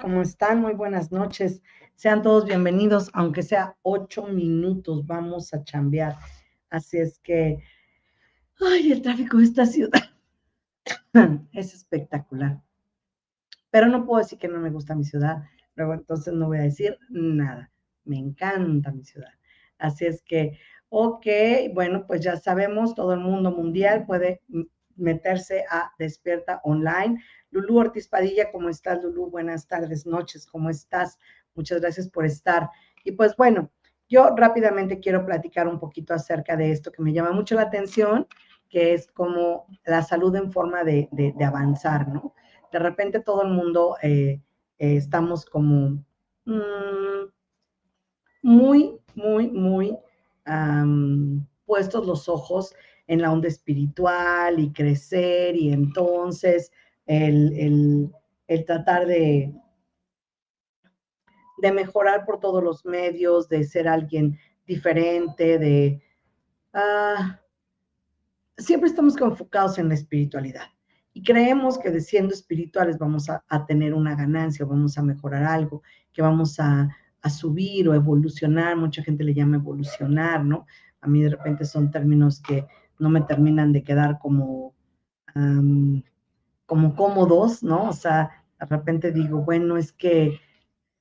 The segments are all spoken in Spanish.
¿Cómo están? Muy buenas noches. Sean todos bienvenidos, aunque sea ocho minutos, vamos a chambear. Así es que, ay, el tráfico de esta ciudad es espectacular. Pero no puedo decir que no me gusta mi ciudad, luego entonces no voy a decir nada. Me encanta mi ciudad. Así es que, ok, bueno, pues ya sabemos, todo el mundo mundial puede meterse a Despierta Online. Lulú Ortiz Padilla, ¿cómo estás, Lulú? Buenas tardes, noches, ¿cómo estás? Muchas gracias por estar. Y pues bueno, yo rápidamente quiero platicar un poquito acerca de esto que me llama mucho la atención, que es como la salud en forma de, avanzar, ¿no? De repente todo el mundo eh, eh, estamos como mm, muy, muy, muy puestos los ojos en la onda espiritual y crecer y entonces el tratar de, de mejorar por todos los medios, de ser alguien diferente, de... Ah, siempre estamos enfocados en la espiritualidad y creemos que de siendo espirituales vamos a, tener una ganancia, vamos a mejorar algo, que vamos a, subir o evolucionar. Mucha gente le llama evolucionar, ¿no? A mí de repente son términos que no me terminan de quedar como, como cómodos, ¿no? O sea, de repente digo, bueno, es que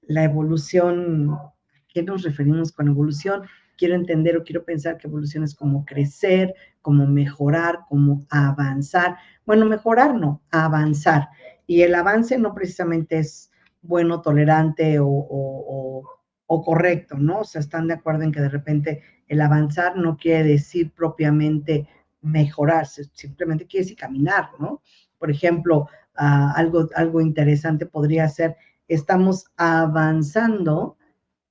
la evolución, ¿a qué nos referimos con evolución? Quiero entender o quiero pensar que evolución es como crecer, como mejorar, como avanzar. Bueno, mejorar no, avanzar. Y el avance no precisamente es bueno, tolerante o, correcto, ¿no? O sea, están de acuerdo en que de repente el avanzar no quiere decir propiamente mejorarse, simplemente quiere decir caminar, ¿no? Por ejemplo, ah, algo, algo interesante podría ser estamos avanzando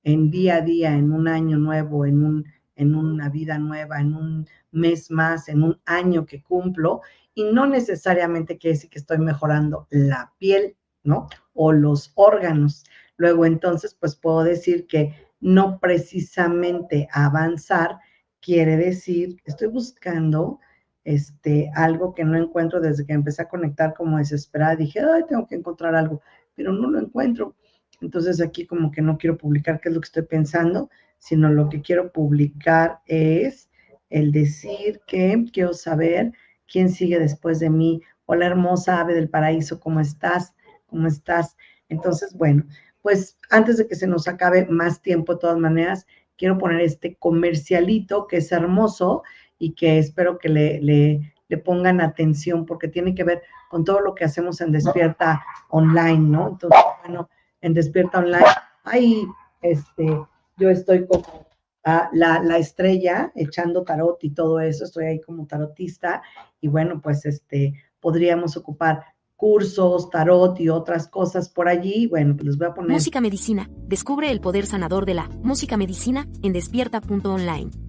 en día a día, en un año nuevo, en, un, en una vida nueva, en un mes más, en un año que cumplo, y no necesariamente quiere decir que estoy mejorando la piel, ¿no? O los órganos. Luego entonces, pues puedo decir que no precisamente avanzar quiere decir, estoy buscando este, algo que no encuentro desde que empecé a conectar como desesperada. Dije, ay, tengo que encontrar algo pero no lo encuentro. Entonces aquí como que no quiero publicar qué es lo que estoy pensando, sino lo que quiero publicar es el decir que quiero saber quién sigue después de mí. Hola hermosa ave del paraíso, ¿cómo estás? ¿Cómo estás? Entonces, bueno, pues antes de que se nos acabe más tiempo, de todas maneras, quiero poner este comercialito que es hermoso y que espero que le, le, pongan atención porque tiene que ver con todo lo que hacemos en Despierta Online, ¿no? Entonces, bueno, en Despierta Online, ahí, este, yo estoy como la, la, estrella echando tarot y todo eso, estoy ahí como tarotista y bueno, pues este, podríamos ocupar cursos, tarot y otras cosas por allí. Bueno, pues les voy a poner. Música Medicina. Descubre el poder sanador de la música medicina en despierta.online.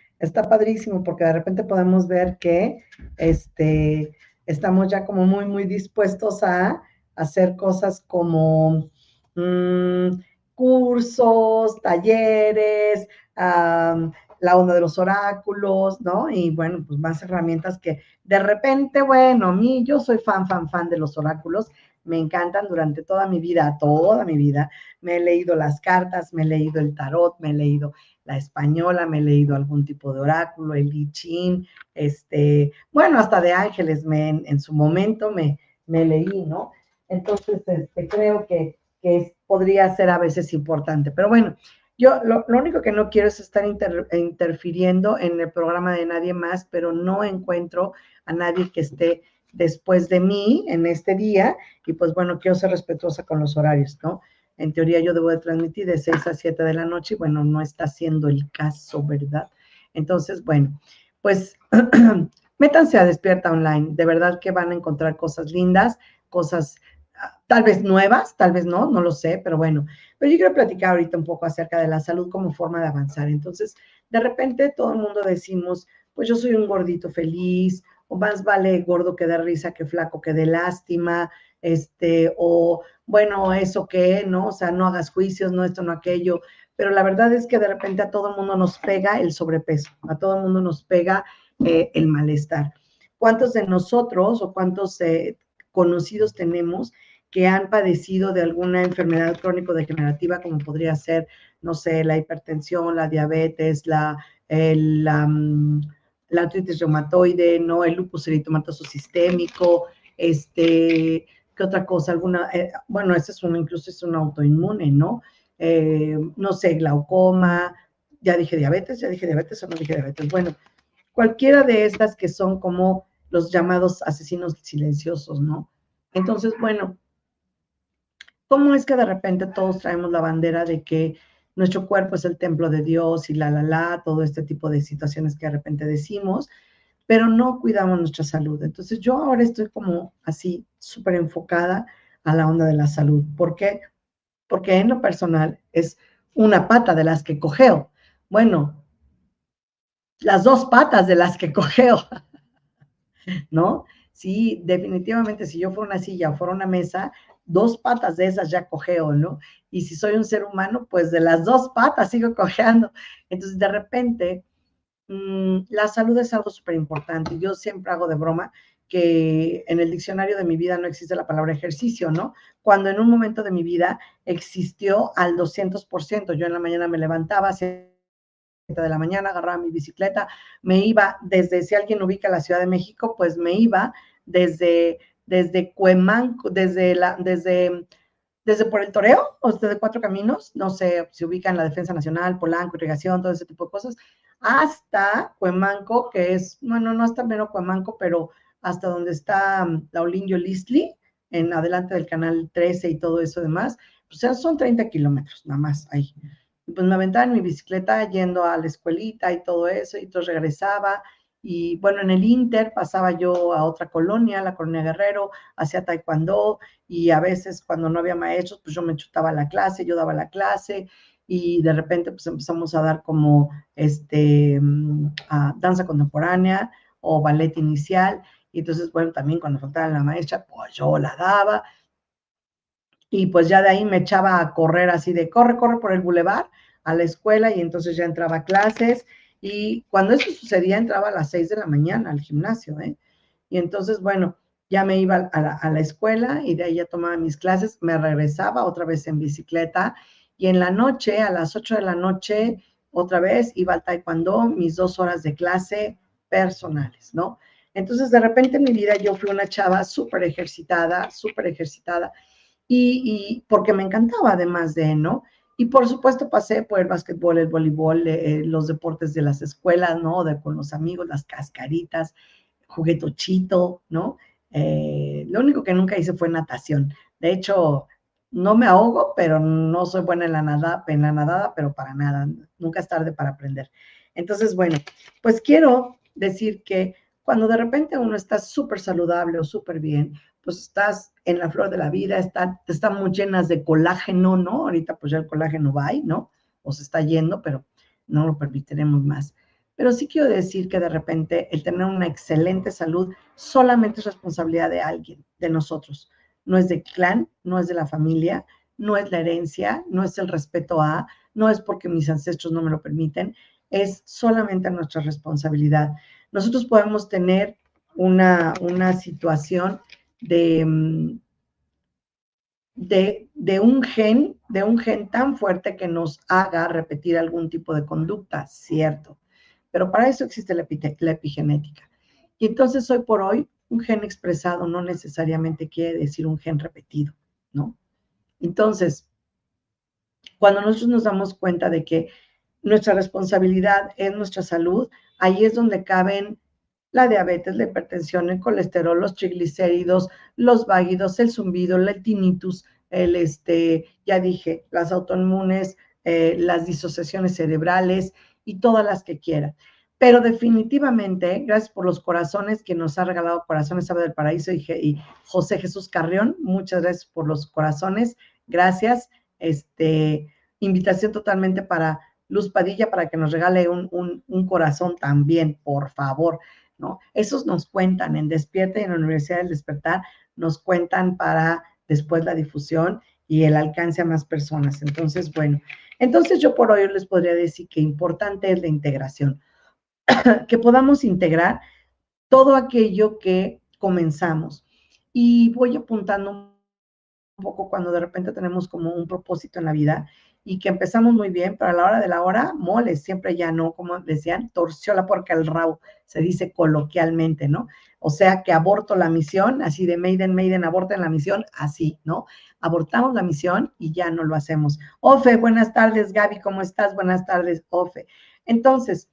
Está padrísimo porque de repente podemos ver que este, estamos ya como muy, muy dispuestos a hacer cosas como mm, cursos, talleres, la onda de los oráculos, ¿no? Y bueno, pues más herramientas que de repente, bueno, a mí yo soy fan, fan, fan de los oráculos, me encantan durante toda mi vida, toda mi vida. Me he leído las cartas, me he leído el tarot, me he leído la española, me he leído algún tipo de oráculo, el I Ching, este, bueno, hasta de ángeles me, en, su momento me, me leí, ¿no? Entonces, este, creo que, que podría ser a veces importante. Pero bueno, yo lo, único que no quiero es estar interfiriendo en el programa de nadie más, pero no encuentro a nadie que esté después de mí en este día y pues bueno, quiero ser respetuosa con los horarios, ¿no? En teoría yo debo de transmitir de 6 a 7 de la noche y bueno, no está siendo el caso, ¿verdad? Entonces, bueno, pues métanse a Despierta Online, de verdad que van a encontrar cosas lindas, cosas tal vez nuevas, tal vez no, no lo sé, pero bueno, pero yo quiero platicar ahorita un poco acerca de la salud como forma de avanzar. Entonces, de repente todo el mundo decimos, pues yo soy un gordito feliz, o más vale gordo que de risa que flaco que de lástima, este, o bueno, eso que, ¿no? O sea, no hagas juicios, no esto, no aquello, pero la verdad es que de repente a todo el mundo nos pega el sobrepeso, a todo el mundo nos pega eh, el malestar. ¿Cuántos de nosotros o cuántos eh, conocidos tenemos que han padecido de alguna enfermedad crónico-degenerativa, como podría ser, no sé, la hipertensión, la diabetes, la, la, mm, la, artritis reumatoide, ¿no? El lupus eritomatoso sistémico, este, ¿qué otra cosa? Alguna, eh, bueno, ese es un, incluso es un autoinmune, ¿no? Eh, no sé, glaucoma, ya dije diabetes, ya dije diabetes o no dije diabetes. Bueno, cualquiera de estas que son como los llamados asesinos silenciosos, ¿no? Entonces, bueno, ¿cómo es que de repente todos traemos la bandera de que nuestro cuerpo es el templo de Dios y la, la, la, todo este tipo de situaciones que de repente decimos, pero no cuidamos nuestra salud? Entonces, yo ahora estoy como así, súper enfocada a la onda de la salud. ¿Por qué? Porque en lo personal es una pata de las que cogeo. Bueno, las dos patas de las que cogeo. ¿no? Sí, definitivamente, si yo fuera una silla o fuera una mesa, dos patas de esas ya cogeo, ¿no? Y si soy un ser humano, pues de las dos patas sigo cojeando. Entonces, de repente, mm, la salud es algo súper importante. Yo siempre hago de broma que en el diccionario de mi vida no existe la palabra ejercicio, ¿no? Cuando en un momento de mi vida existió al 200%. Yo en la mañana me levantaba, de la mañana, agarraba mi bicicleta, me iba desde, si alguien ubica la Ciudad de México, pues me iba desde, desde Cuemanco, desde la, desde, desde por el Toreo, o desde Cuatro Caminos, no sé si ubican la Defensa Nacional, Polanco, Irrigación, todo ese tipo de cosas, hasta Cuemanco, que es, bueno, no hasta menos Cuemanco, pero hasta donde está um, la Olinio en adelante del canal 13 y todo eso demás, pues son 30 kilómetros nada más ahí. Pues me aventaba en mi bicicleta yendo a la escuelita y todo eso, y entonces regresaba Y bueno, en el Inter pasaba yo a otra colonia, la colonia Guerrero, hacía taekwondo y a veces cuando no había maestros, pues yo me chutaba la clase, yo daba la clase y de repente pues empezamos a dar como este, mm, danza contemporánea o ballet inicial. Y entonces, bueno, también cuando faltaba la maestra, pues yo la daba. Y pues ya de ahí me echaba a correr así de corre, corre por el bulevar a la escuela y entonces ya entraba a clases y cuando eso sucedía entraba a las seis de la mañana al gimnasio, ¿eh? Y entonces, bueno, ya me iba a la, escuela y de ahí ya tomaba mis clases, me regresaba otra vez en bicicleta y en la noche, a las ocho de la noche, otra vez iba al taekwondo, mis dos horas de clase personales, ¿no? Entonces, de repente en mi vida yo fui una chava súper ejercitada, súper ejercitada, y, y, porque me encantaba además de, ¿no? Y por supuesto pasé por el básquetbol, el voleibol, eh, eh, los deportes de las escuelas, ¿no? De con los amigos, las cascaritas, juguetochito, ¿no? Eh, lo único que nunca hice fue natación. De hecho, no me ahogo, pero no soy buena en la, nada, en la nadada, pero para nada. Nunca es tarde para aprender. Entonces, bueno, pues quiero decir que cuando de repente uno está súper saludable o súper bien, pues estás en la flor de la vida, está, están muy llenas de colágeno, ¿no? Ahorita pues ya el colágeno va ahí, ¿no? O se está yendo, pero no lo permitiremos más. Pero sí quiero decir que de repente el tener una excelente salud solamente es responsabilidad de alguien, de nosotros. No es del clan, no es de la familia, no es la herencia, no es el respeto a, no es porque mis ancestros no me lo permiten, es solamente nuestra responsabilidad. Nosotros podemos tener una, una situación Mm, de, de, un gen, de un gen tan fuerte que nos haga repetir algún tipo de conducta, cierto. Pero para eso existe la epigenética. Y entonces hoy por hoy, un gen expresado no necesariamente quiere decir un gen repetido, ¿no? Entonces, cuando nosotros nos damos cuenta de que nuestra responsabilidad es nuestra salud, ahí es donde caben la diabetes, la hipertensión, el colesterol, los triglicéridos, los váguidos, el zumbido, el tinnitus, el este, ya dije, las autoinmunes, eh, las disociaciones cerebrales y todas las que quieran. Pero definitivamente, gracias por los corazones que nos ha regalado Corazones Sabe del Paraíso y, José Jesús Carrión. Muchas gracias por los corazones. Gracias. Este, invitación totalmente para Luz Padilla para que nos regale un, un corazón también, por favor. Esos nos cuentan en Despierta y en la Universidad del Despertar, nos cuentan para después la difusión y el alcance a más personas. Entonces, bueno, entonces yo por hoy les podría decir que importante es la integración, que podamos integrar todo aquello que comenzamos. Y voy apuntando un poco cuando de repente tenemos como un propósito en la vida y que empezamos muy bien, pero a la hora de la hora, mole, siempre ya no, como decían, torció la porca al rabo, se dice coloquialmente, ¿no? O sea, que aborto la misión, así de Maiden, Maiden, aborten la misión, así, ¿no? Abortamos la misión y ya no lo hacemos. Ofe, buenas tardes, Gaby, ¿cómo estás? Buenas tardes, Ofe. Entonces,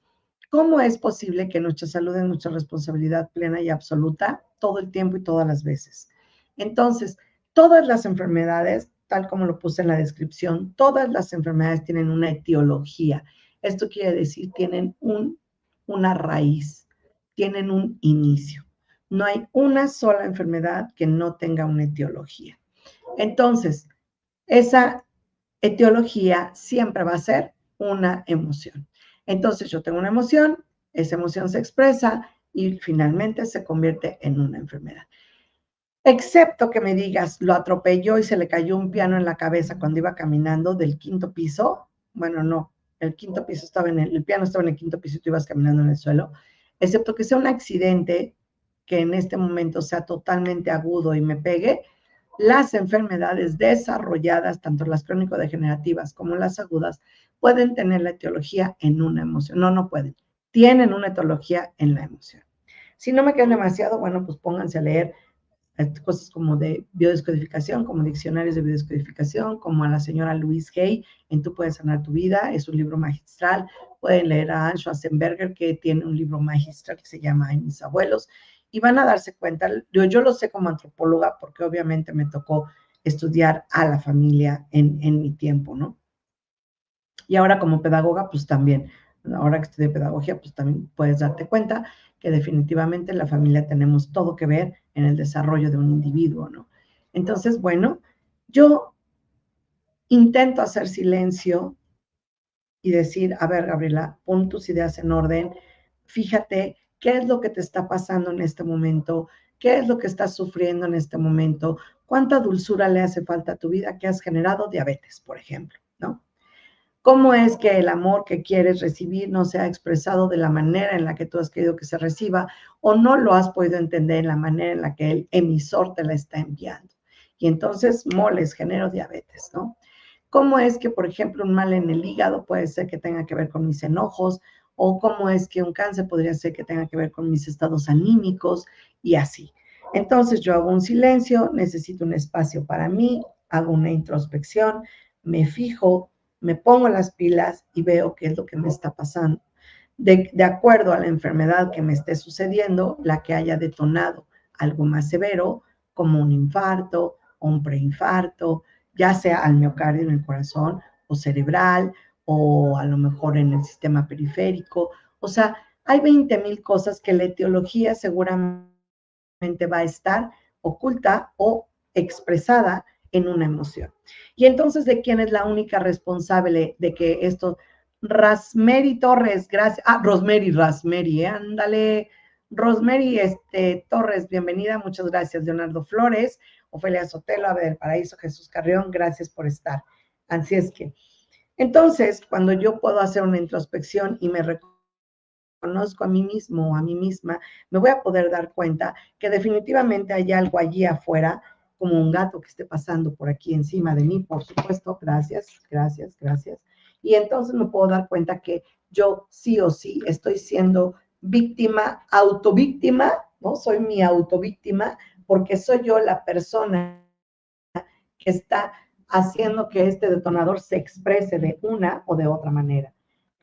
¿cómo es posible que nuestra salud es nuestra responsabilidad plena y absoluta todo el tiempo y todas las veces? Entonces, todas las enfermedades tal como lo puse en la descripción, todas las enfermedades tienen una etiología. Esto quiere decir, tienen un, una raíz, tienen un inicio. No hay una sola enfermedad que no tenga una etiología. Entonces, esa etiología siempre va a ser una emoción. Entonces, yo tengo una emoción, esa emoción se expresa y finalmente se convierte en una enfermedad. Excepto que me digas, lo atropelló y se le cayó un piano en la cabeza cuando iba caminando del quinto piso. Bueno, no, el quinto piso estaba en el, piano estaba en el quinto piso y tú ibas caminando en el suelo. Excepto que sea un accidente que en este momento sea totalmente agudo y me pegue, las enfermedades desarrolladas, tanto las crónico-degenerativas como las agudas, pueden tener la etiología en una emoción. No, no pueden. Tienen una etiología en la emoción. Si no me quedan demasiado, bueno, pues pónganse a leer cosas como de biodescodificación, como diccionarios de biodescodificación, como a la señora Louise Hay en Tú puedes sanar tu vida, es un libro magistral. Pueden leer a Anne Schwarzenberger, que tiene un libro magistral que se llama En mis abuelos, y van a darse cuenta, yo, yo lo sé como antropóloga, porque obviamente me tocó estudiar a la familia en, en mi tiempo, ¿no? Y ahora como pedagoga, pues también ahora que estudié pedagogía, pues también puedes darte cuenta que definitivamente en la familia tenemos todo que ver en el desarrollo de un individuo, ¿no? Entonces, bueno, yo intento hacer silencio y decir, a ver, Gabriela, pon tus ideas en orden, fíjate qué es lo que te está pasando en este momento, qué es lo que estás sufriendo en este momento, cuánta dulzura le hace falta a tu vida que has generado diabetes, por ejemplo, ¿no? ¿Cómo es que el amor que quieres recibir no se ha expresado de la manera en la que tú has querido que se reciba o no lo has podido entender en la manera en la que el emisor te la está enviando? Y entonces moles, genero diabetes, ¿no? ¿Cómo es que, por ejemplo, un mal en el hígado puede ser que tenga que ver con mis enojos? ¿O cómo es que un cáncer podría ser que tenga que ver con mis estados anímicos? Y así. Entonces yo hago un silencio, necesito un espacio para mí, hago una introspección, me fijo, me pongo las pilas y veo qué es lo que me está pasando. De, acuerdo a la enfermedad que me esté sucediendo, la que haya detonado algo más severo, como un infarto o un preinfarto, ya sea al miocardio en el corazón o cerebral o a lo mejor en el sistema periférico. O sea, hay 20 mil cosas que la etiología seguramente va a estar oculta o expresada en una emoción. Y entonces, ¿de quién es la única responsable de que esto? Rasmeri Torres, gracias. Ah, Rosemary, Rasmeri, ándale. Rosemary este, Torres, bienvenida, muchas gracias. Leonardo Flores, Ofelia Sotelo, Abel Paraíso, Jesús Carrión, gracias por estar. Así es que, entonces, cuando yo puedo hacer una introspección y me reconozco a mí mismo o a mí misma, me voy a poder dar cuenta que definitivamente hay algo allí afuera, como un gato que esté pasando por aquí encima de mí, por supuesto, gracias, gracias, gracias. Y entonces me puedo dar cuenta que yo sí o sí estoy siendo víctima, autovíctima, ¿no? Soy mi autovíctima porque soy yo la persona que está haciendo que este detonador se exprese de una o de otra manera.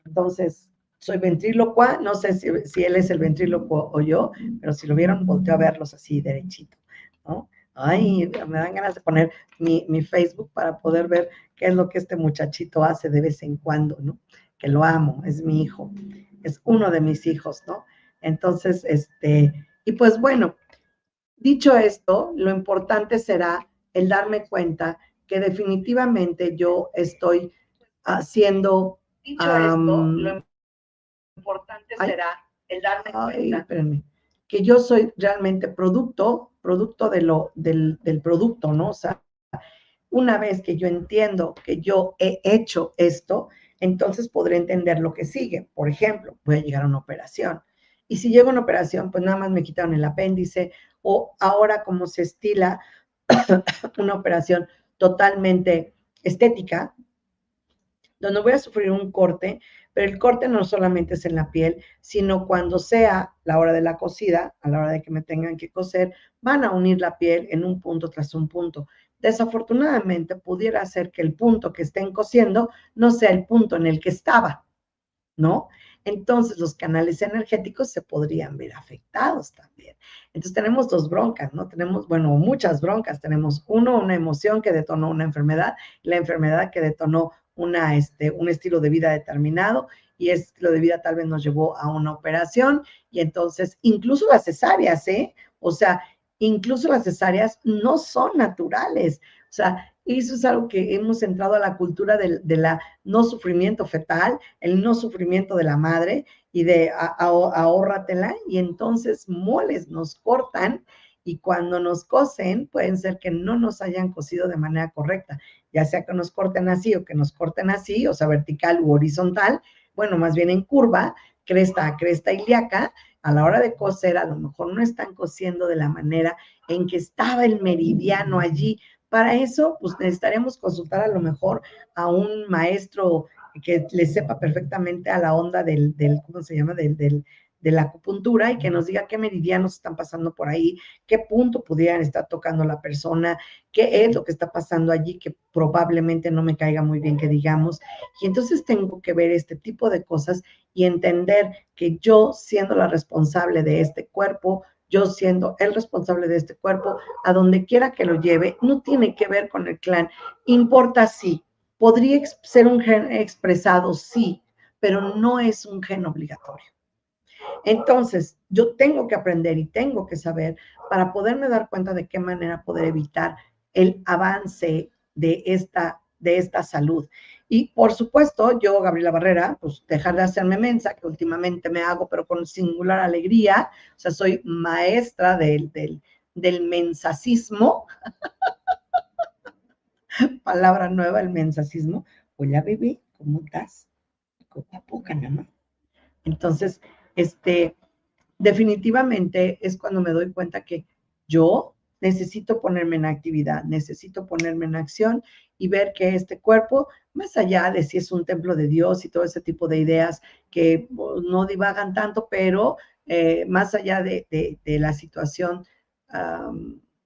Entonces, soy ventrílocua, no sé si, él es el ventrílocuo o yo, pero si lo vieron, volteo a verlos así derechito, ¿no? Ay, me dan ganas de poner mi, mi, Facebook para poder ver qué es lo que este muchachito hace de vez en cuando, ¿no? Que lo amo, es mi hijo, es uno de mis hijos, ¿no? Entonces, este, y pues bueno, Dicho esto, lo importante será el darme cuenta que definitivamente yo estoy haciendo... Dicho esto, lo importante será el darme cuenta que yo soy realmente producto, producto de lo, del, del producto, ¿no? O sea, una vez que yo entiendo que yo he hecho esto, entonces podré entender lo que sigue. Por ejemplo, voy a llegar a una operación. Y si llego a una operación, pues nada más me quitaron el apéndice o ahora como se estila una operación totalmente estética, donde voy a sufrir un corte, pero el corte no solamente es en la piel, sino cuando sea la hora de la cosida, a la hora de que me tengan que coser, van a unir la piel en un punto tras un punto. Desafortunadamente, pudiera ser que el punto que estén cosiendo no sea el punto en el que estaba, ¿no? Entonces los canales energéticos se podrían ver afectados también. Entonces tenemos dos broncas, ¿no? Tenemos, bueno, muchas broncas. Tenemos uno, una emoción que detonó una enfermedad, la enfermedad que detonó una, este, un estilo de vida determinado y estilo de vida tal vez nos llevó a una operación y entonces incluso las cesáreas, ¿eh? O sea, incluso las cesáreas no son naturales. O sea, eso es algo que hemos entrado a la cultura de, la no sufrimiento fetal, el no sufrimiento de la madre y de ahórratela. Y entonces moles nos cortan y cuando nos cosen pueden ser que no nos hayan cosido de manera correcta, ya sea que nos corten así o que nos corten así, o sea, vertical u horizontal, bueno, más bien en curva, cresta a cresta ilíaca, a la hora de coser a lo mejor no están cosiendo de la manera en que estaba el meridiano allí para eso, pues necesitaremos consultar a lo mejor a un maestro que le sepa perfectamente a la onda del, del ¿cómo se llama? Del, del, de la acupuntura y que nos diga qué meridianos están pasando por ahí, qué punto pudieran estar tocando la persona, qué es lo que está pasando allí que probablemente no me caiga muy bien que digamos. Y entonces tengo que ver este tipo de cosas y entender que yo, siendo la responsable de este cuerpo, yo siendo el responsable de este cuerpo, a donde quiera que lo lleve, no tiene que ver con el clan. Importa sí, podría ser un gen expresado, sí, pero no es un gen obligatorio. Entonces, yo tengo que aprender y tengo que saber para poderme dar cuenta de qué manera poder evitar el avance de esta, de esta salud. Y por supuesto, yo, Gabriela Barrera, pues dejar de hacerme mensa, que últimamente me hago, pero con singular alegría. O sea, soy maestra del, del, del mensacismo. Palabra nueva, el mensacismo. Hola, bebé, ¿cómo estás? Poco poca, nada. Entonces, este, definitivamente es cuando me doy cuenta que yo necesito ponerme en actividad, necesito ponerme en acción y ver que este cuerpo, más allá de si es un templo de Dios y todo ese tipo de ideas que pues, no divagan tanto, pero eh, más allá de, la situación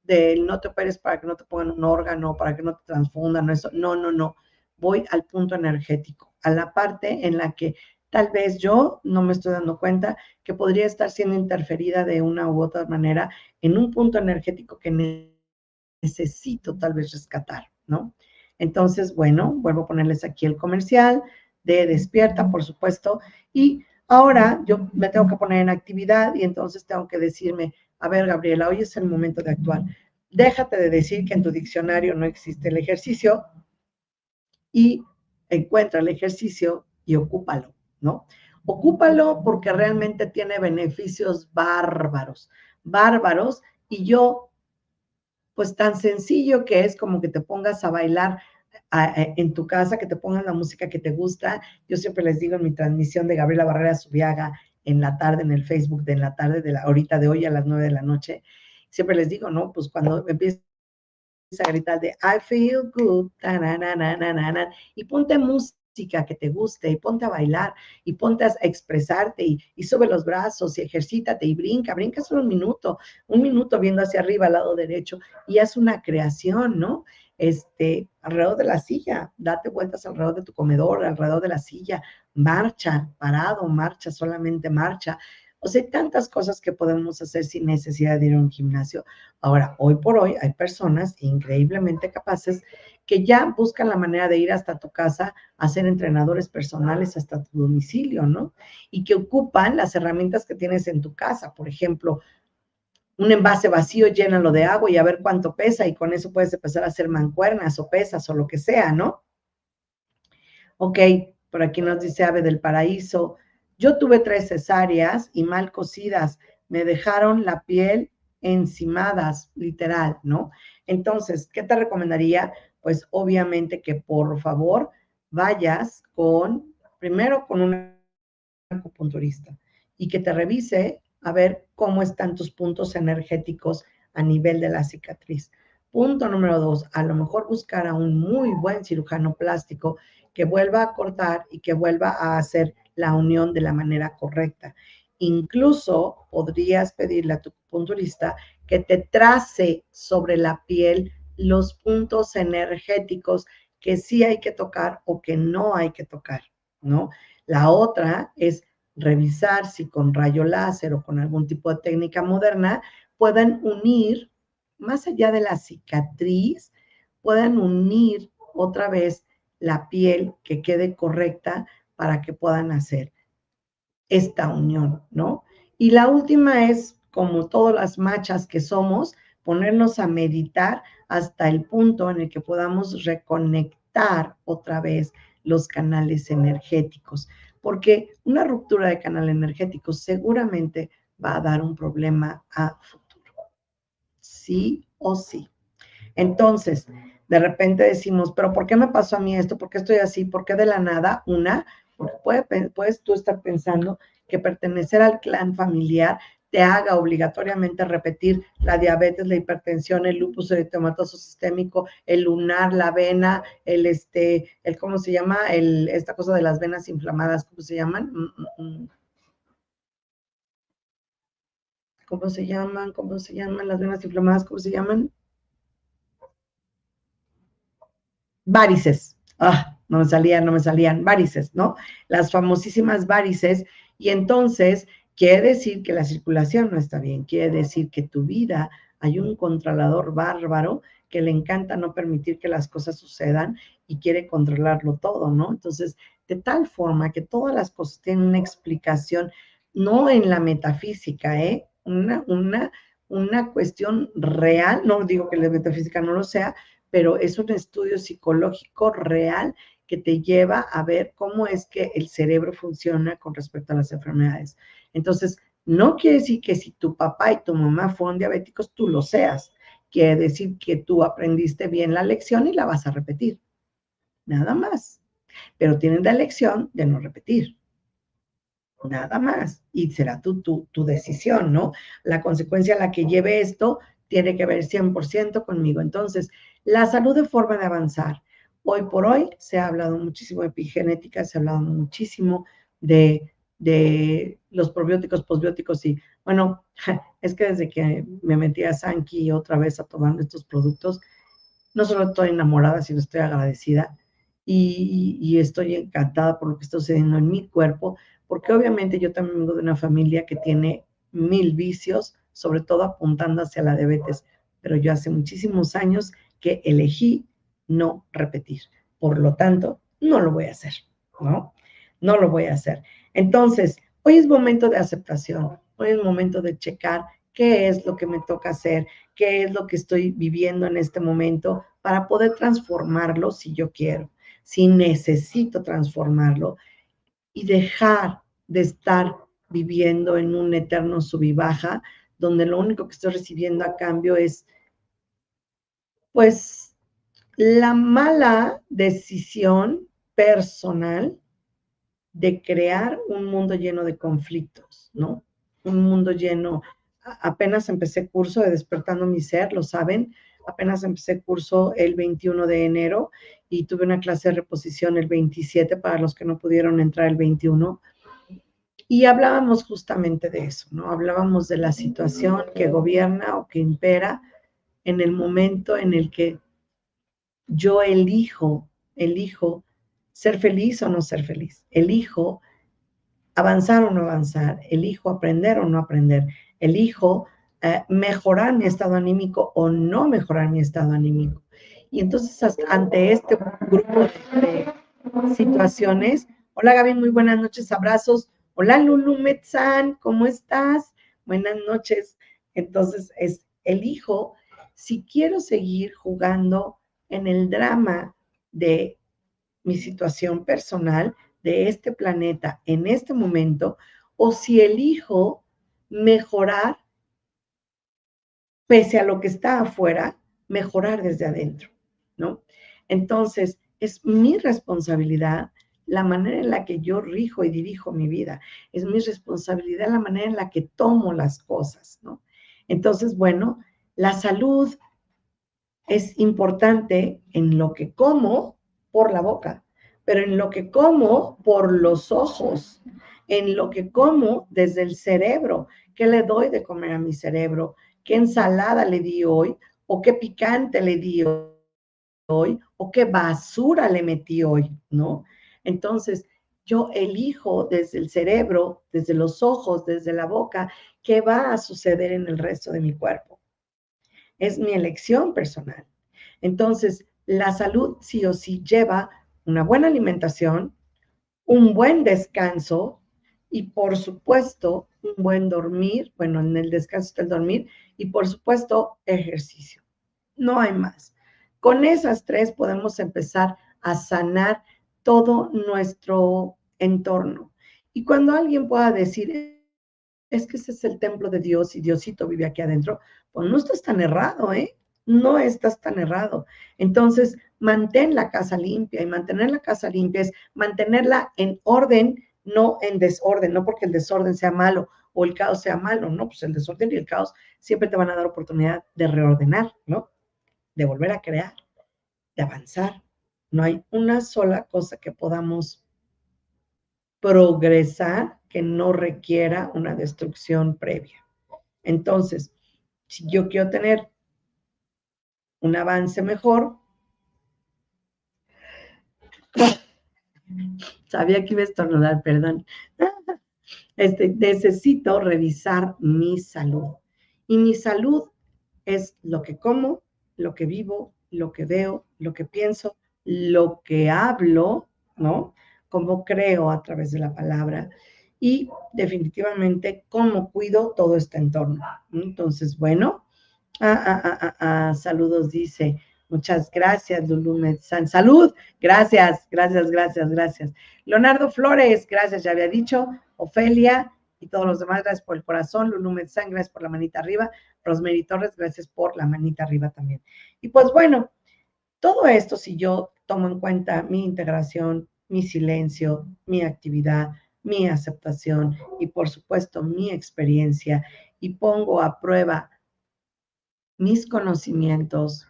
del no te operes para que no te pongan un órgano, para que no te transfundan, eso, no, no, no, voy al punto energético, a la parte en la que tal vez yo no me estoy dando cuenta que podría estar siendo interferida de una u otra manera en un punto energético que necesito tal vez rescatar, ¿no? Entonces, bueno, vuelvo a ponerles aquí el comercial de despierta, por supuesto, y ahora yo me tengo que poner en actividad y entonces tengo que decirme, a ver, Gabriela, hoy es el momento de actuar. Déjate de decir que en tu diccionario no existe el ejercicio y encuentra el ejercicio y ocúpalo. ¿no? Ocúpalo porque realmente tiene beneficios bárbaros, bárbaros, y yo, pues tan sencillo que es como que te pongas a bailar en tu casa, que te pongan la música que te gusta. Yo siempre les digo en mi transmisión de Gabriela Barrera Subiaga en la tarde, en el Facebook de en la tarde, de la ahorita de hoy a las nueve de la noche, siempre les digo, ¿no? Pues cuando empiezas a gritar de I feel good, y ponte música que te guste y ponte a bailar y ponte a expresarte y, sube los brazos y ejercítate y brinca, brinca solo un minuto, un minuto viendo hacia arriba al lado derecho y haz una creación, ¿no? Este, alrededor de la silla, date vueltas alrededor de tu comedor, alrededor de la silla, marcha, parado, marcha, solamente marcha. O sea, tantas cosas que podemos hacer sin necesidad de ir a un gimnasio. Ahora, hoy por hoy hay personas increíblemente capaces que ya buscan la manera de ir hasta tu casa a ser entrenadores personales hasta tu domicilio, ¿no? Y que ocupan las herramientas que tienes en tu casa. Por ejemplo, un envase vacío, llénalo de agua y a ver cuánto pesa y con eso puedes empezar a hacer mancuernas o pesas o lo que sea, ¿no? Ok, por aquí nos dice Ave del Paraíso. Yo tuve tres cesáreas y mal cocidas. Me dejaron la piel encimadas, literal, ¿no? Entonces, ¿qué te recomendaría? pues obviamente que por favor vayas con, primero con un acupunturista y que te revise a ver cómo están tus puntos energéticos a nivel de la cicatriz. Punto número dos, a lo mejor buscar a un muy buen cirujano plástico que vuelva a cortar y que vuelva a hacer la unión de la manera correcta. Incluso podrías pedirle a tu acupunturista que te trace sobre la piel los puntos energéticos que sí hay que tocar o que no hay que tocar, ¿no? La otra es revisar si con rayo láser o con algún tipo de técnica moderna puedan unir, más allá de la cicatriz, puedan unir otra vez la piel que quede correcta para que puedan hacer esta unión, ¿no? Y la última es, como todas las machas que somos, ponernos a meditar hasta el punto en el que podamos reconectar otra vez los canales energéticos, porque una ruptura de canal energético seguramente va a dar un problema a futuro, sí o sí. Entonces, de repente decimos, pero ¿por qué me pasó a mí esto? ¿Por qué estoy así? ¿Por qué de la nada? Una, porque puedes tú estar pensando que pertenecer al clan familiar te haga obligatoriamente repetir la diabetes, la hipertensión, el lupus eritematoso sistémico, el lunar, la vena, el este, el cómo se llama, el esta cosa de las venas inflamadas, ¿cómo se llaman? Mm, mm, mm. ¿Cómo se llaman? ¿Cómo se llaman las venas inflamadas? ¿Cómo se llaman? Varices. Ah, no me salían, no me salían. Varices, ¿no? Las famosísimas varices. Y entonces Quiere decir que la circulación no está bien, quiere decir que tu vida hay un controlador bárbaro que le encanta no permitir que las cosas sucedan y quiere controlarlo todo, ¿no? Entonces de tal forma que todas las cosas tienen una explicación, no en la metafísica, ¿eh? Una, una, una cuestión real, no digo que la metafísica no lo sea, pero es un estudio psicológico real que te lleva a ver cómo es que el cerebro funciona con respecto a las enfermedades. Entonces, no quiere decir que si tu papá y tu mamá fueron diabéticos, tú lo seas. Quiere decir que tú aprendiste bien la lección y la vas a repetir. Nada más. Pero tienes la lección de no repetir. Nada más. Y será tu, tu, tu decisión, ¿no? La consecuencia a la que lleve esto tiene que ver 100% conmigo. Entonces, la salud de forma de avanzar. Hoy por hoy se ha hablado muchísimo de epigenética, se ha hablado muchísimo de, de los probióticos, posbióticos y bueno, es que desde que me metí a Sanki otra vez a tomar estos productos, no solo estoy enamorada, sino estoy agradecida y, y, estoy encantada por lo que está sucediendo en mi cuerpo, porque obviamente yo también vengo de una familia que tiene mil vicios, sobre todo apuntando hacia la diabetes, pero yo hace muchísimos años que elegí no repetir. Por lo tanto, no lo voy a hacer, ¿no? No lo voy a hacer. Entonces, hoy es momento de aceptación, hoy es momento de checar qué es lo que me toca hacer, qué es lo que estoy viviendo en este momento para poder transformarlo si yo quiero, si necesito transformarlo y dejar de estar viviendo en un eterno sub y baja, donde lo único que estoy recibiendo a cambio es, pues, la mala decisión personal de crear un mundo lleno de conflictos, ¿no? Un mundo lleno, apenas empecé curso de Despertando mi Ser, lo saben, apenas empecé curso el 21 de enero y tuve una clase de reposición el 27 para los que no pudieron entrar el 21. Y hablábamos justamente de eso, ¿no? Hablábamos de la situación que gobierna o que impera en el momento en el que yo elijo, elijo ser feliz o no ser feliz. Elijo avanzar o no avanzar. Elijo aprender o no aprender. Elijo eh, mejorar mi estado anímico o no mejorar mi estado anímico. Y entonces, ante este grupo de, situaciones, hola Gaby, muy buenas noches, abrazos. Hola Lulu Metzán, ¿cómo estás? Buenas noches. Entonces, es elijo si quiero seguir jugando en el drama de mi situación personal de este planeta en este momento o si elijo mejorar pese a lo que está afuera, mejorar desde adentro, ¿no? Entonces, es mi responsabilidad la manera en la que yo rijo y dirijo mi vida. Es mi responsabilidad la manera en la que tomo las cosas, ¿no? Entonces, bueno, la salud es importante en lo que como, por la boca, pero en lo que como por los ojos, en lo que como desde el cerebro, ¿qué le doy de comer a mi cerebro? ¿Qué ensalada le di hoy? ¿O qué picante le di hoy? ¿O qué basura le metí hoy? ¿No? Entonces, yo elijo desde el cerebro, desde los ojos, desde la boca, qué va a suceder en el resto de mi cuerpo. Es mi elección personal. Entonces, la salud sí o sí lleva una buena alimentación, un buen descanso y por supuesto un buen dormir, bueno, en el descanso está el dormir y por supuesto ejercicio. No hay más. Con esas tres podemos empezar a sanar todo nuestro entorno. Y cuando alguien pueda decir, es que ese es el templo de Dios y Diosito vive aquí adentro, pues no estás tan errado, ¿eh? no estás tan errado. Entonces, mantén la casa limpia y mantener la casa limpia es mantenerla en orden, no en desorden, no porque el desorden sea malo o el caos sea malo, no, pues el desorden y el caos siempre te van a dar oportunidad de reordenar, ¿no? De volver a crear, de avanzar. No hay una sola cosa que podamos progresar que no requiera una destrucción previa. Entonces, si yo quiero tener un avance mejor. Sabía que iba a estornudar, perdón. Este, necesito revisar mi salud. Y mi salud es lo que como, lo que vivo, lo que veo, lo que pienso, lo que hablo, ¿no? cómo creo a través de la palabra y definitivamente cómo cuido todo este entorno. Entonces, bueno, ah, ah, ah, saludos dice, muchas gracias Lulu Metzán, salud, gracias, gracias, gracias, gracias. Leonardo Flores, gracias, ya había dicho, Ofelia y todos los demás, gracias por el corazón, Lulu Metzán, gracias por la manita arriba, Rosemary Torres, gracias por la manita arriba también. Y pues bueno, todo esto, si yo tomo en cuenta mi integración, mi silencio, mi actividad, mi aceptación y por supuesto mi experiencia y pongo a prueba mis conocimientos,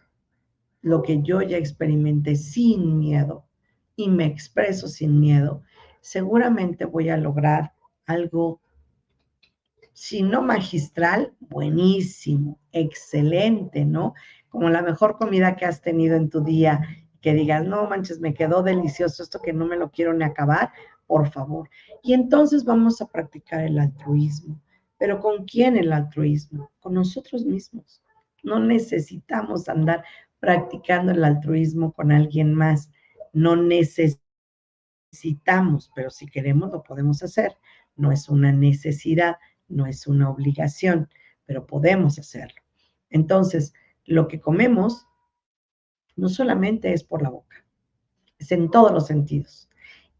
lo que yo ya experimenté sin miedo y me expreso sin miedo, seguramente voy a lograr algo, si no magistral, buenísimo, excelente, ¿no? Como la mejor comida que has tenido en tu día, que digas, no manches, me quedó delicioso esto que no me lo quiero ni acabar, por favor. Y entonces vamos a practicar el altruismo. ¿Pero con quién el altruismo? Con nosotros mismos. No necesitamos andar practicando el altruismo con alguien más. No necesitamos, pero si queremos lo podemos hacer. No es una necesidad, no es una obligación, pero podemos hacerlo. Entonces, lo que comemos no solamente es por la boca, es en todos los sentidos.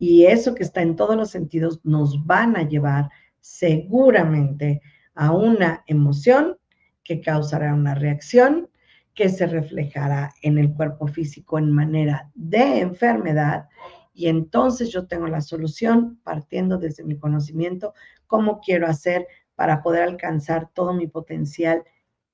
Y eso que está en todos los sentidos nos van a llevar seguramente a una emoción que causará una reacción que se reflejará en el cuerpo físico en manera de enfermedad. Y entonces yo tengo la solución partiendo desde mi conocimiento, cómo quiero hacer para poder alcanzar todo mi potencial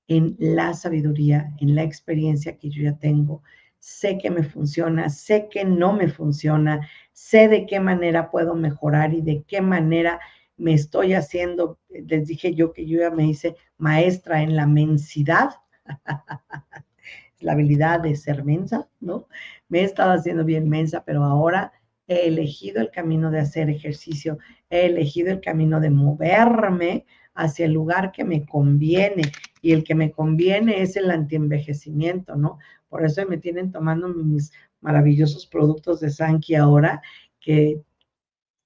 en la sabiduría, en la experiencia que yo ya tengo, sé que me funciona, sé que no me funciona, sé de qué manera puedo mejorar y de qué manera me estoy haciendo. Les dije yo que yo ya me hice maestra en la mensidad, la habilidad de ser mensa, ¿no? Me he estado haciendo bien mensa, pero ahora he elegido el camino de hacer ejercicio, he elegido el camino de moverme hacia el lugar que me conviene y el que me conviene es el antienvejecimiento, ¿no? Por eso me tienen tomando mis maravillosos productos de Sanki ahora, que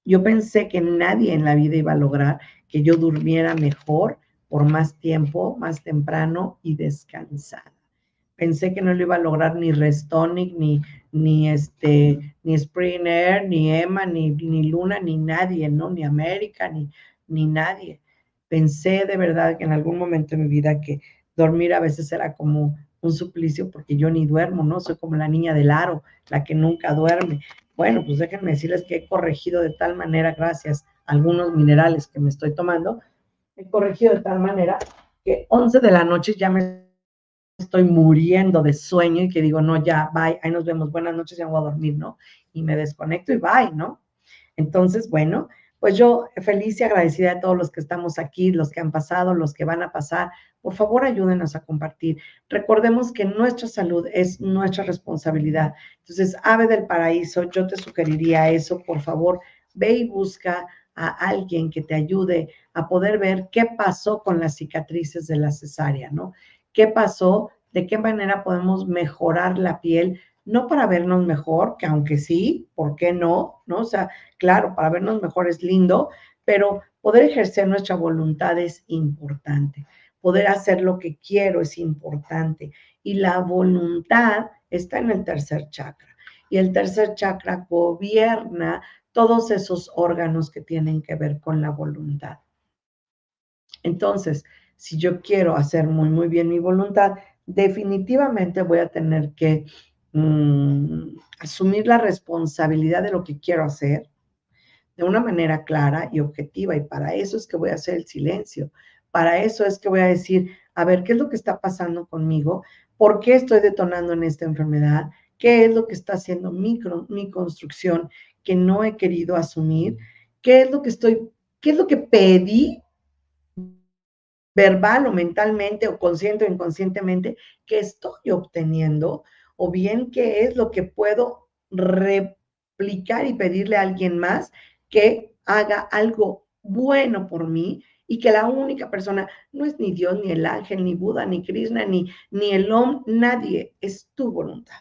yo pensé que nadie en la vida iba a lograr que yo durmiera mejor por más tiempo, más temprano y descansada. Pensé que no lo iba a lograr ni Restonic, ni, ni este, ni Spring Air, ni Emma, ni, ni Luna, ni nadie, ¿no? Ni América, ni, ni nadie. Pensé de verdad que en algún momento de mi vida que dormir a veces era como un suplicio porque yo ni duermo, ¿no? Soy como la niña del aro, la que nunca duerme. Bueno, pues déjenme decirles que he corregido de tal manera, gracias a algunos minerales que me estoy tomando, he corregido de tal manera que 11 de la noche ya me estoy muriendo de sueño y que digo, no, ya, bye, ahí nos vemos, buenas noches, ya voy a dormir, ¿no? Y me desconecto y bye, ¿no? Entonces, bueno, pues yo feliz y agradecida de todos los que estamos aquí, los que han pasado, los que van a pasar. Por favor, ayúdenos a compartir. Recordemos que nuestra salud es nuestra responsabilidad. Entonces, Ave del Paraíso, yo te sugeriría eso. Por favor, ve y busca a alguien que te ayude a poder ver qué pasó con las cicatrices de la cesárea, ¿no? ¿Qué pasó? ¿De qué manera podemos mejorar la piel? No para vernos mejor, que aunque sí, ¿por qué no? ¿No? O sea, claro, para vernos mejor es lindo, pero poder ejercer nuestra voluntad es importante. Poder hacer lo que quiero es importante. Y la voluntad está en el tercer chakra. Y el tercer chakra gobierna todos esos órganos que tienen que ver con la voluntad. Entonces, si yo quiero hacer muy, muy bien mi voluntad, definitivamente voy a tener que Mm, asumir la responsabilidad de lo que quiero hacer de una manera clara y objetiva. Y para eso es que voy a hacer el silencio. Para eso es que voy a decir, a ver, ¿qué es lo que está pasando conmigo? ¿Por qué estoy detonando en esta enfermedad? ¿Qué es lo que está haciendo mi, mi construcción que no he querido asumir? ¿Qué es lo que estoy, qué es lo que pedí verbal o mentalmente o consciente o inconscientemente que estoy obteniendo o bien qué es lo que puedo replicar y pedirle a alguien más que haga algo bueno por mí y que la única persona no es ni Dios, ni el ángel, ni Buda, ni Krishna, ni, ni el Om, nadie, es tu voluntad.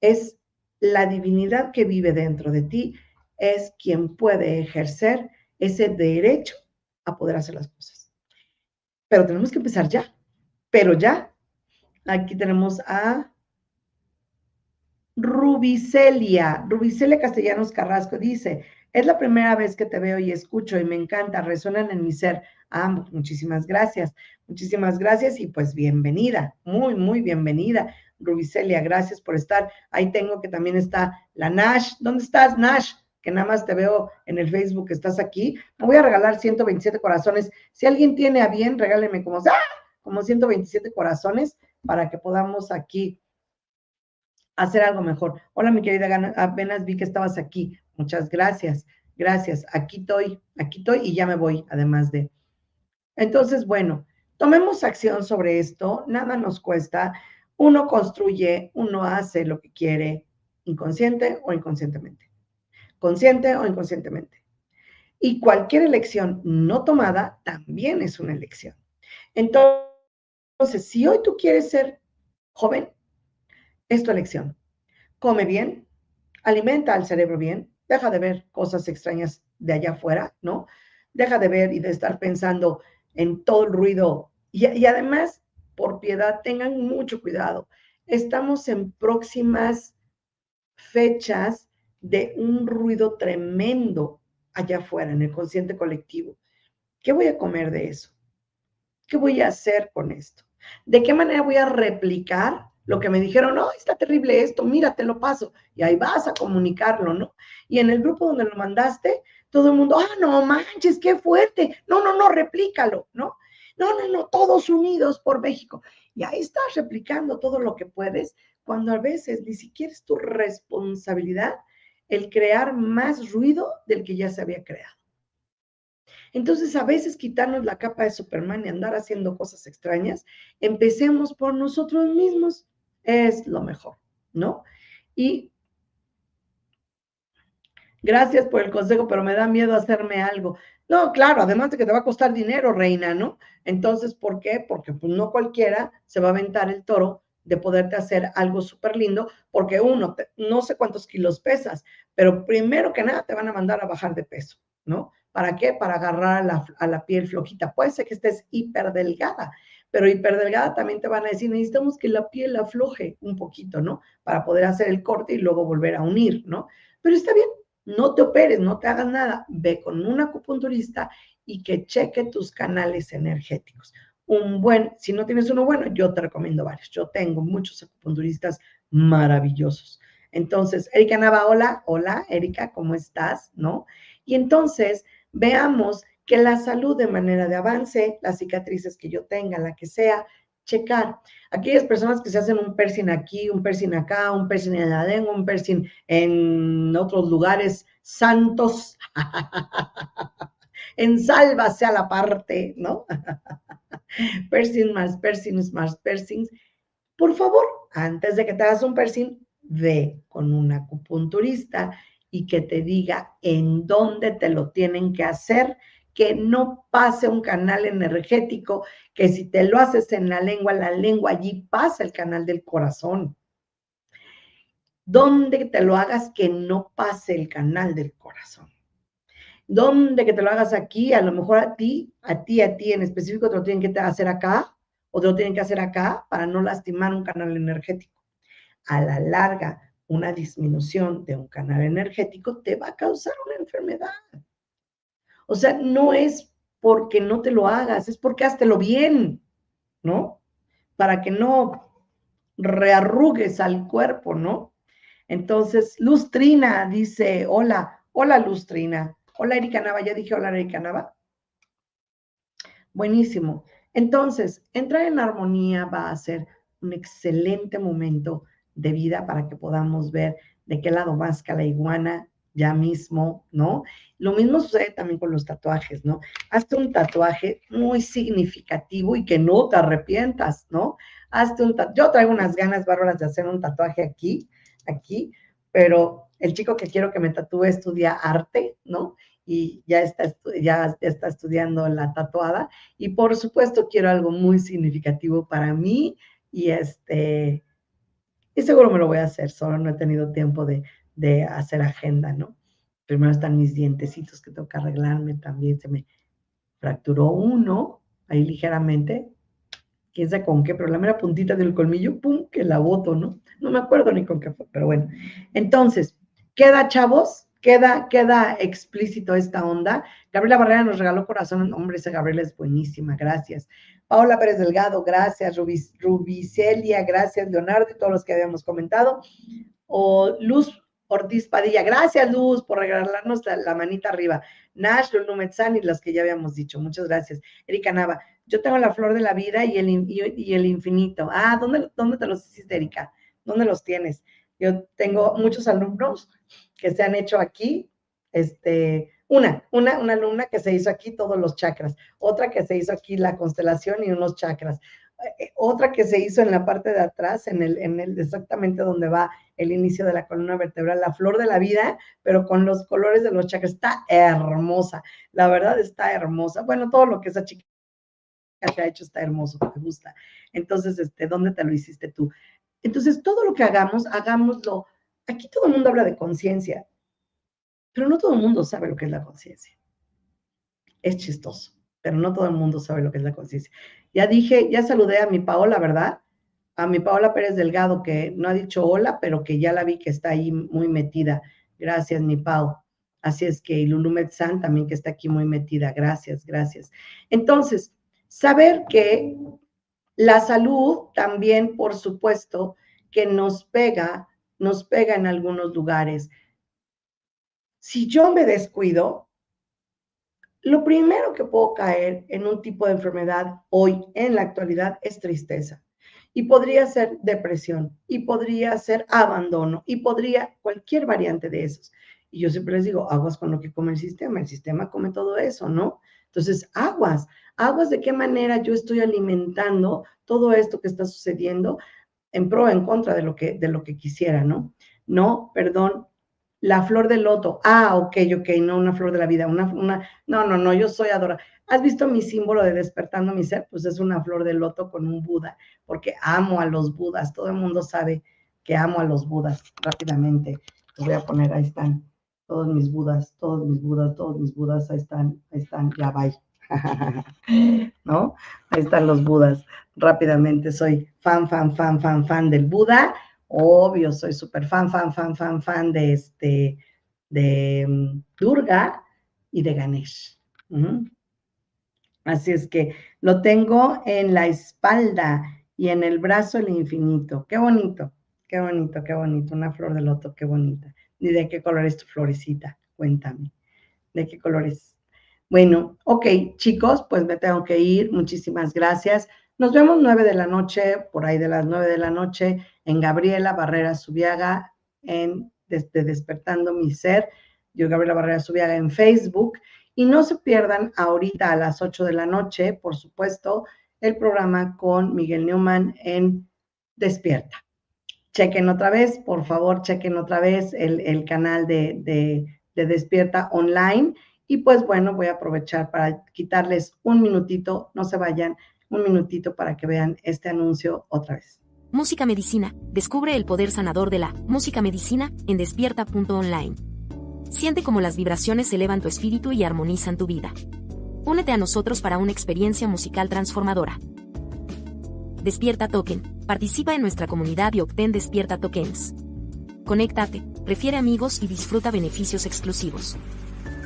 Es la divinidad que vive dentro de ti es quien puede ejercer ese derecho a poder hacer las cosas. Pero tenemos que empezar ya, pero ya. Aquí tenemos a Rubicelia, Rubicelia Castellanos Carrasco dice, es la primera vez que te veo y escucho y me encanta, resuenan en mi ser. ambos. muchísimas gracias, muchísimas gracias y pues bienvenida, muy, muy bienvenida. Rubicelia, gracias por estar. Ahí tengo que también está la Nash. ¿Dónde estás, Nash? Que nada más te veo en el Facebook, estás aquí. Me voy a regalar 127 corazones. Si alguien tiene a bien, regáleme como, ¡ah! como 127 corazones para que podamos aquí hacer algo mejor. Hola, mi querida apenas vi que estabas aquí. Muchas gracias. Gracias. Aquí estoy, aquí estoy y ya me voy, además de. Entonces, bueno, tomemos acción sobre esto. Nada nos cuesta. Uno construye, uno hace lo que quiere, inconsciente o inconscientemente. Consciente o inconscientemente. Y cualquier elección no tomada también es una elección. Entonces, si hoy tú quieres ser joven, es tu elección. Come bien, alimenta al cerebro bien, deja de ver cosas extrañas de allá afuera, ¿no? Deja de ver y de estar pensando en todo el ruido. Y, y además, por piedad, tengan mucho cuidado. Estamos en próximas fechas de un ruido tremendo allá afuera, en el consciente colectivo. ¿Qué voy a comer de eso? ¿Qué voy a hacer con esto? ¿De qué manera voy a replicar lo que me dijeron, no, está terrible esto, mira, te lo paso. Y ahí vas a comunicarlo, ¿no? Y en el grupo donde lo mandaste, todo el mundo, ah, no manches, qué fuerte. No, no, no, replícalo, ¿no? No, no, no, todos unidos por México. Y ahí estás replicando todo lo que puedes, cuando a veces ni siquiera es tu responsabilidad el crear más ruido del que ya se había creado. Entonces, a veces quitarnos la capa de Superman y andar haciendo cosas extrañas, empecemos por nosotros mismos es lo mejor, ¿no? Y gracias por el consejo, pero me da miedo hacerme algo. No, claro, además de que te va a costar dinero, reina, ¿no? Entonces, ¿por qué? Porque pues, no cualquiera se va a aventar el toro de poderte hacer algo súper lindo, porque uno, no sé cuántos kilos pesas, pero primero que nada te van a mandar a bajar de peso, ¿no? ¿Para qué? Para agarrar a la, a la piel flojita. Puede ser que estés hiper delgada pero hiperdelgada también te van a decir, necesitamos que la piel afloje un poquito, ¿no? Para poder hacer el corte y luego volver a unir, ¿no? Pero está bien, no te operes, no te hagas nada, ve con un acupunturista y que cheque tus canales energéticos. Un buen, si no tienes uno bueno, yo te recomiendo varios. Yo tengo muchos acupunturistas maravillosos. Entonces, Erika Nava, hola, hola, Erika, ¿cómo estás? ¿No? Y entonces, veamos que la salud de manera de avance, las cicatrices que yo tenga, la que sea, checar. Aquellas personas que se hacen un piercing aquí, un piercing acá, un piercing en la lengua, un piercing en otros lugares santos, en salva sea la parte, ¿no? piercing más piercings más piercings. Por favor, antes de que te hagas un piercing, ve con un acupunturista y que te diga en dónde te lo tienen que hacer que no pase un canal energético, que si te lo haces en la lengua, la lengua allí pasa el canal del corazón. Donde te lo hagas que no pase el canal del corazón. Donde que te lo hagas aquí, a lo mejor a ti, a ti, a ti en específico te lo tienen que hacer acá o te lo tienen que hacer acá para no lastimar un canal energético. A la larga, una disminución de un canal energético te va a causar una enfermedad. O sea, no es porque no te lo hagas, es porque háztelo bien, ¿no? Para que no rearrugues al cuerpo, ¿no? Entonces, Lustrina dice, hola, hola Lustrina, hola Erika Nava, ya dije hola Erika Nava. Buenísimo. Entonces, entrar en armonía va a ser un excelente momento de vida para que podamos ver de qué lado más que la iguana ya mismo, ¿no? Lo mismo sucede también con los tatuajes, ¿no? Hazte un tatuaje muy significativo y que no te arrepientas, ¿no? Hazte un tatuaje. Yo traigo unas ganas bárbaras de hacer un tatuaje aquí, aquí, pero el chico que quiero que me tatúe estudia arte, ¿no? Y ya está, ya está estudiando la tatuada. Y por supuesto quiero algo muy significativo para mí y este, y seguro me lo voy a hacer, solo no he tenido tiempo de, de hacer agenda, ¿no? Primero están mis dientecitos que tengo que arreglarme también. Se me fracturó uno ahí ligeramente. Quién sabe con qué, pero la mera puntita del colmillo, pum, que la boto, ¿no? No me acuerdo ni con qué fue, pero bueno. Entonces, queda, chavos, queda, queda explícito esta onda. Gabriela Barrera nos regaló corazón. Hombre, esa Gabriela es buenísima, gracias. Paola Pérez Delgado, gracias. Rubicelia, gracias. Leonardo y todos los que habíamos comentado. O Luz Ortiz Padilla, gracias Luz por regalarnos la, manita arriba. Nash, Lulumetzán y las que ya habíamos dicho, muchas gracias. Erika Nava, yo tengo la flor de la vida y el, y, el infinito. Ah, ¿dónde, ¿dónde te los hiciste, Erika? ¿Dónde los tienes? Yo tengo muchos alumnos que se han hecho aquí, este, una, una, una alumna que se hizo aquí todos los chakras, otra que se hizo aquí la constelación y unos chakras, otra que se hizo en la parte de atrás, en el, en el exactamente donde va el inicio de la columna vertebral, la flor de la vida, pero con los colores de los chakras. Está hermosa, la verdad está hermosa. Bueno, todo lo que esa chica se ha hecho está hermoso, me gusta. Entonces, este, ¿dónde te lo hiciste tú? Entonces, todo lo que hagamos, hagámoslo. Aquí todo el mundo habla de conciencia, pero no todo el mundo sabe lo que es la conciencia. Es chistoso, pero no todo el mundo sabe lo que es la conciencia. Ya dije, ya saludé a mi Paola, ¿verdad? A mi Paola Pérez Delgado, que no ha dicho hola, pero que ya la vi que está ahí muy metida. Gracias, mi Pau. Así es que y Lulu también que está aquí muy metida. Gracias, gracias. Entonces, saber que la salud también, por supuesto, que nos pega, nos pega en algunos lugares. Si yo me descuido, lo primero que puedo caer en un tipo de enfermedad hoy, en la actualidad, es tristeza. Y podría ser depresión, y podría ser abandono, y podría cualquier variante de esos. Y yo siempre les digo, aguas con lo que come el sistema. El sistema come todo eso, ¿no? Entonces, aguas, aguas de qué manera yo estoy alimentando todo esto que está sucediendo en pro, en contra de lo que, de lo que quisiera, ¿no? No, perdón, la flor del loto. Ah, ok, ok, no una flor de la vida, una, una, no, no, no, yo soy adora. ¿Has visto mi símbolo de despertando mi ser? Pues es una flor de loto con un Buda, porque amo a los Budas, todo el mundo sabe que amo a los Budas rápidamente. Los voy a poner, ahí están, todos mis Budas, todos mis Budas, todos mis Budas, ahí están, ahí están, ya bye. ¿No? Ahí están los Budas. Rápidamente soy fan, fan, fan, fan, fan del Buda Obvio, soy súper fan, fan, fan, fan, fan de este, de mm, Durga y de Ganesh. Así es que lo tengo en la espalda y en el brazo el infinito. Qué bonito, qué bonito, qué bonito. Una flor de loto, qué bonita. ¿Y de qué color es tu florecita? Cuéntame. ¿De qué color es? Bueno, ok, chicos, pues me tengo que ir. Muchísimas gracias. Nos vemos nueve de la noche, por ahí de las nueve de la noche, en Gabriela Barrera Subiaga, en Desde Despertando Mi Ser. Yo, Gabriela Barrera Subiaga, en Facebook. Y no se pierdan ahorita a las ocho de la noche, por supuesto, el programa con Miguel Newman en Despierta. Chequen otra vez, por favor, chequen otra vez el, canal de, de Despierta Online. Y pues bueno, voy a aprovechar para quitarles un minutito, no se vayan un minutito para que vean este anuncio otra vez. Música Medicina. Descubre el poder sanador de la música medicina en despierta.online. Siente cómo las vibraciones elevan tu espíritu y armonizan tu vida. Únete a nosotros para una experiencia musical transformadora. Despierta Token. Participa en nuestra comunidad y obtén Despierta Tokens. Conéctate, refiere amigos y disfruta beneficios exclusivos.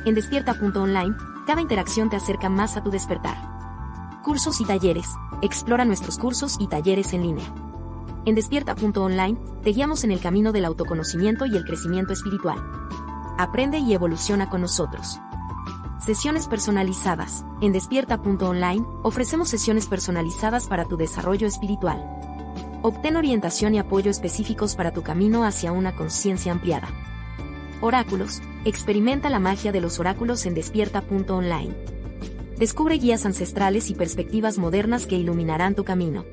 En despierta.online, cada interacción te acerca más a tu despertar. Cursos y talleres. Explora nuestros cursos y talleres en línea. En despierta.online, te guiamos en el camino del autoconocimiento y el crecimiento espiritual. Aprende y evoluciona con nosotros. Sesiones personalizadas. En despierta.online, ofrecemos sesiones personalizadas para tu desarrollo espiritual. Obtén orientación y apoyo específicos para tu camino hacia una conciencia ampliada. Oráculos. Experimenta la magia de los oráculos en despierta.online. Descubre guías ancestrales y perspectivas modernas que iluminarán tu camino.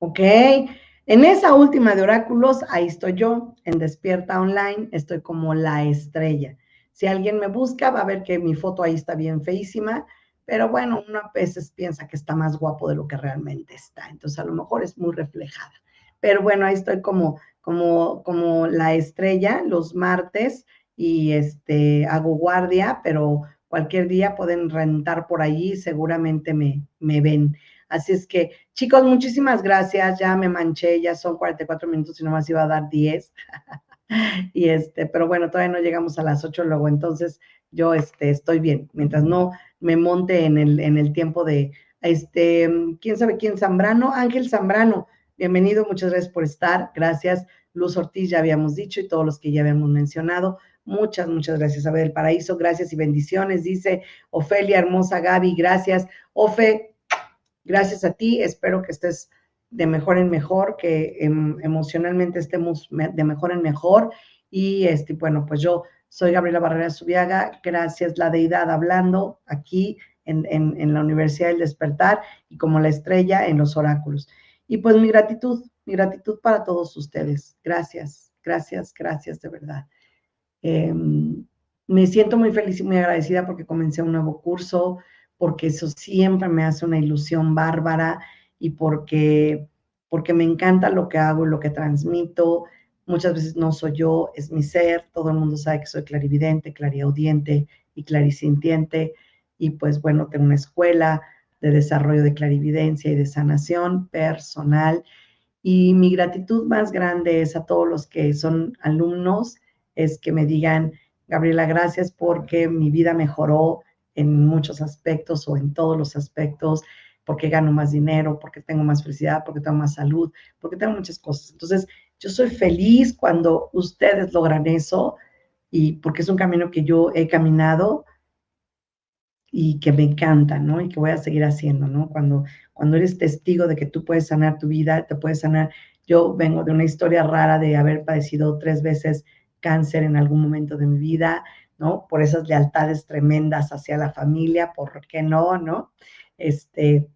Ok, en esa última de oráculos, ahí estoy yo, en Despierta Online, estoy como la estrella. Si alguien me busca, va a ver que mi foto ahí está bien feísima, pero bueno, uno a veces piensa que está más guapo de lo que realmente está, entonces a lo mejor es muy reflejada. pero bueno, ahí estoy como, como, como la estrella los martes y este, hago guardia, pero cualquier día pueden rentar por allí, seguramente me, me ven. Así es que, chicos, muchísimas gracias. Ya me manché, ya son 44 minutos y nomás iba a dar 10. y este, pero bueno, todavía no llegamos a las 8 luego, entonces yo este, estoy bien. Mientras no me monte en el, en el tiempo de, este, ¿quién sabe quién? Zambrano, Ángel Zambrano. Bienvenido, muchas gracias por estar. Gracias. Luz Ortiz, ya habíamos dicho, y todos los que ya habíamos mencionado. Muchas, muchas gracias, Abel del Paraíso. Gracias y bendiciones, dice Ofelia, hermosa Gaby. Gracias. Ofe, gracias a ti. Espero que estés de mejor en mejor, que em, emocionalmente estemos de mejor en mejor. Y este, bueno, pues yo soy Gabriela Barrera Subiaga. Gracias, la deidad hablando aquí en, en la Universidad del Despertar y como la estrella en los oráculos. Y pues mi gratitud, mi gratitud para todos ustedes. Gracias, gracias, gracias de verdad. Em, me siento muy feliz y muy agradecida porque comencé un nuevo curso, porque eso siempre me hace una ilusión bárbara y porque, porque me encanta lo que hago y lo que transmito. Muchas veces no soy yo, es mi ser. Todo el mundo sabe que soy clarividente, clariaudiente y clarisintiente. Y pues bueno, tengo una escuela de desarrollo de clarividencia y de sanación personal. Y mi gratitud más grande es a todos los que son alumnos es que me digan, Gabriela, gracias porque mi vida mejoró en muchos aspectos o en todos los aspectos, porque gano más dinero, porque tengo más felicidad, porque tengo más salud, porque tengo muchas cosas. Entonces, yo soy feliz cuando ustedes logran eso y porque es un camino que yo he caminado y que me encanta, ¿no? Y que voy a seguir haciendo, ¿no? Cuando, cuando eres testigo de que tú puedes sanar tu vida, te puedes sanar. Yo vengo de una historia rara de haber padecido tres veces cáncer en algún momento de mi vida, ¿no? Por esas lealtades tremendas hacia la familia, ¿por qué no, no? Este,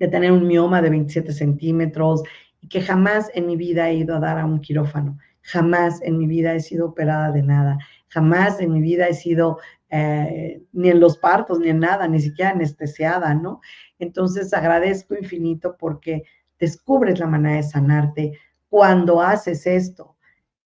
de tener un mioma de 27 centímetros y que jamás en mi vida he ido a dar a un quirófano, jamás en mi vida he sido operada de nada, jamás en mi vida he sido eh, ni en los partos, ni en nada, ni siquiera anestesiada, ¿no? Entonces agradezco infinito porque descubres la manera de sanarte cuando haces esto,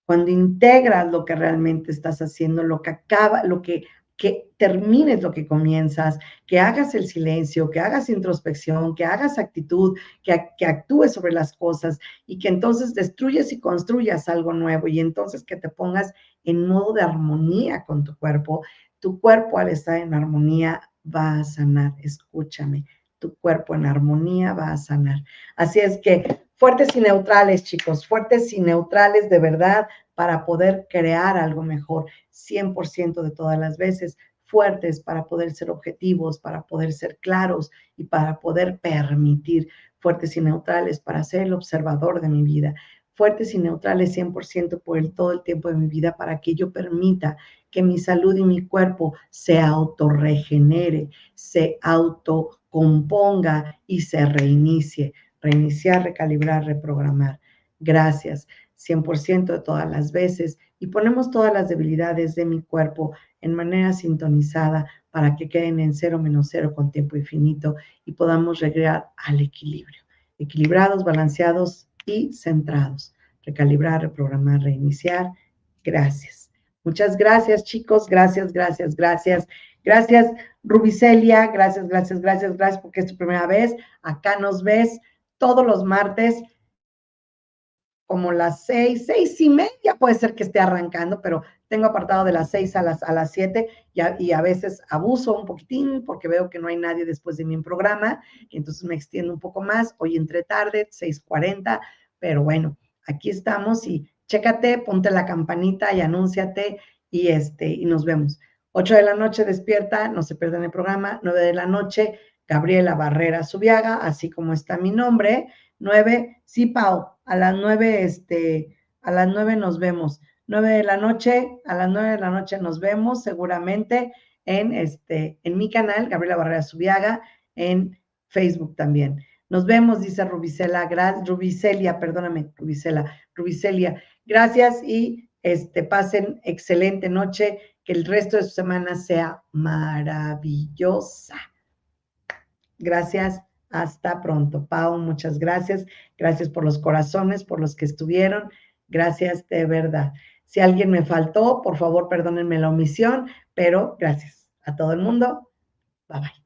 cuando integras lo que realmente estás haciendo, lo que acaba, lo que, que termines lo que comienzas, que hagas el silencio, que hagas introspección, que hagas actitud, que, que actúes sobre las cosas y que entonces destruyas y construyas algo nuevo y entonces que te pongas en modo de armonía con tu cuerpo. Tu cuerpo al estar en armonía va a sanar, escúchame, tu cuerpo en armonía va a sanar. Así es que fuertes y neutrales, chicos, fuertes y neutrales de verdad para poder crear algo mejor, 100% de todas las veces, fuertes para poder ser objetivos, para poder ser claros y para poder permitir, fuertes y neutrales para ser el observador de mi vida, fuertes y neutrales 100% por el, todo el tiempo de mi vida para que yo permita que mi salud y mi cuerpo se autorregenere, se autocomponga y se reinicie reiniciar, recalibrar, reprogramar. Gracias, 100% de todas las veces. Y ponemos todas las debilidades de mi cuerpo en manera sintonizada para que queden en cero menos cero con tiempo infinito y podamos regresar al equilibrio. Equilibrados, balanceados y centrados. Recalibrar, reprogramar, reiniciar. Gracias. Muchas gracias, chicos. Gracias, gracias, gracias. Gracias, Rubicelia. Gracias, gracias, gracias, gracias, porque es tu primera vez. Acá nos ves todos los martes, como las seis, seis y media, puede ser que esté arrancando, pero tengo apartado de las seis a las, a las siete y a, veces abuso un poquitín porque veo que no hay nadie después de mi programa, entonces me extiendo un poco más. Hoy entre tarde, 6:40, pero bueno, aquí estamos y chécate, ponte la campanita y anúnciate y, este, y nos vemos. 8 de la noche despierta, no se pierdan el programa, 9 de la noche Gabriela Barrera Subiaga, así como está mi nombre. Nueve, sí, Pau, a las nueve, este, a las nueve nos vemos. Nueve de la noche, a las nueve de la noche nos vemos seguramente en, este, en mi canal, Gabriela Barrera Subiaga, en Facebook también. Nos vemos, dice Rubicela, Rubicelia, perdóname, Rubicela, Rubicelia. Gracias y este, pasen excelente noche, que el resto de su semana sea maravillosa. Gracias. Hasta pronto. Pau, muchas gracias. Gracias por los corazones, por los que estuvieron. Gracias de verdad. Si alguien me faltó, por favor, perdónenme la omisión, pero gracias a todo el mundo. Bye bye.